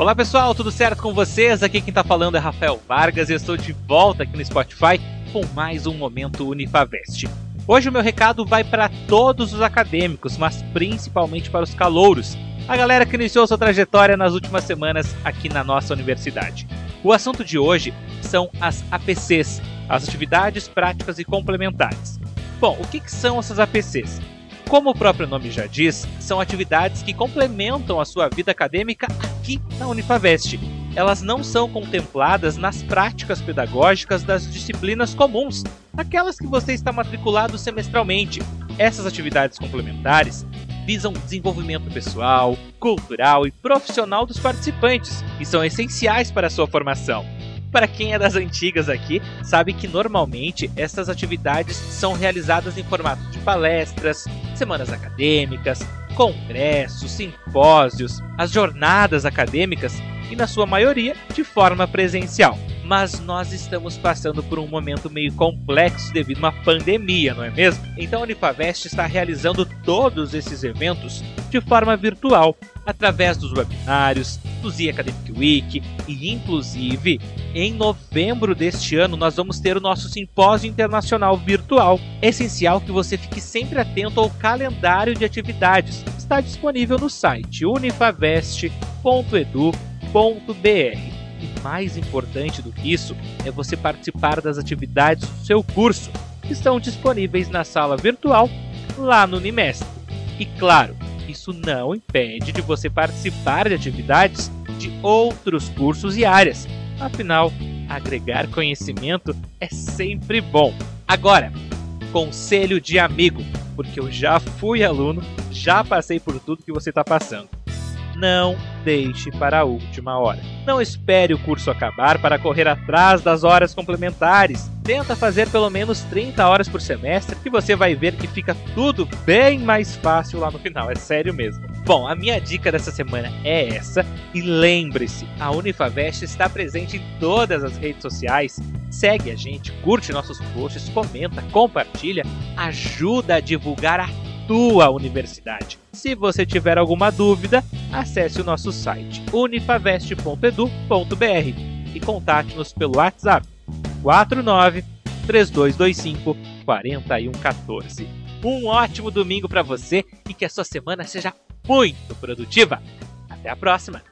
Olá pessoal, tudo certo com vocês? Aqui quem tá falando é Rafael Vargas e eu estou de volta aqui no Spotify com mais um Momento Unifavest. Hoje o meu recado vai para todos os acadêmicos, mas principalmente para os calouros, a galera que iniciou sua trajetória nas últimas semanas aqui na nossa universidade. O assunto de hoje são as APCs, as atividades práticas e complementares. Bom, o que, que são essas APCs? Como o próprio nome já diz, são atividades que complementam a sua vida acadêmica aqui na Unifavest. Elas não são contempladas nas práticas pedagógicas das disciplinas comuns, aquelas que você está matriculado semestralmente. Essas atividades complementares visam o desenvolvimento pessoal, cultural e profissional dos participantes e são essenciais para a sua formação. Para quem é das antigas aqui, sabe que normalmente essas atividades são realizadas em formato de palestras, semanas acadêmicas, congressos, simpósios, as jornadas acadêmicas e, na sua maioria, de forma presencial. Mas nós estamos passando por um momento meio complexo devido a uma pandemia, não é mesmo? Então a Unifavest está realizando todos esses eventos de forma virtual, através dos webinários, do Z Academic Week e, inclusive, em novembro deste ano, nós vamos ter o nosso simpósio internacional virtual. É essencial que você fique sempre atento ao calendário de atividades. Está disponível no site unifavest.edu.br. E mais importante do que isso é você participar das atividades do seu curso, que estão disponíveis na sala virtual lá no Unimestre. E claro, isso não impede de você participar de atividades de outros cursos e áreas. Afinal, agregar conhecimento é sempre bom. Agora, conselho de amigo, porque eu já fui aluno, já passei por tudo que você está passando. Não deixe para a última hora. Não espere o curso acabar para correr atrás das horas complementares. Tenta fazer pelo menos 30 horas por semestre que você vai ver que fica tudo bem mais fácil lá no final, é sério mesmo. Bom, a minha dica dessa semana é essa e lembre-se, a Unifavest está presente em todas as redes sociais. Segue a gente, curte nossos posts, comenta, compartilha, ajuda a divulgar a tua universidade. Se você tiver alguma dúvida, acesse o nosso site unifavest.edu.br e contate-nos pelo WhatsApp 49 3225 4114. Um ótimo domingo para você e que a sua semana seja muito produtiva. Até a próxima!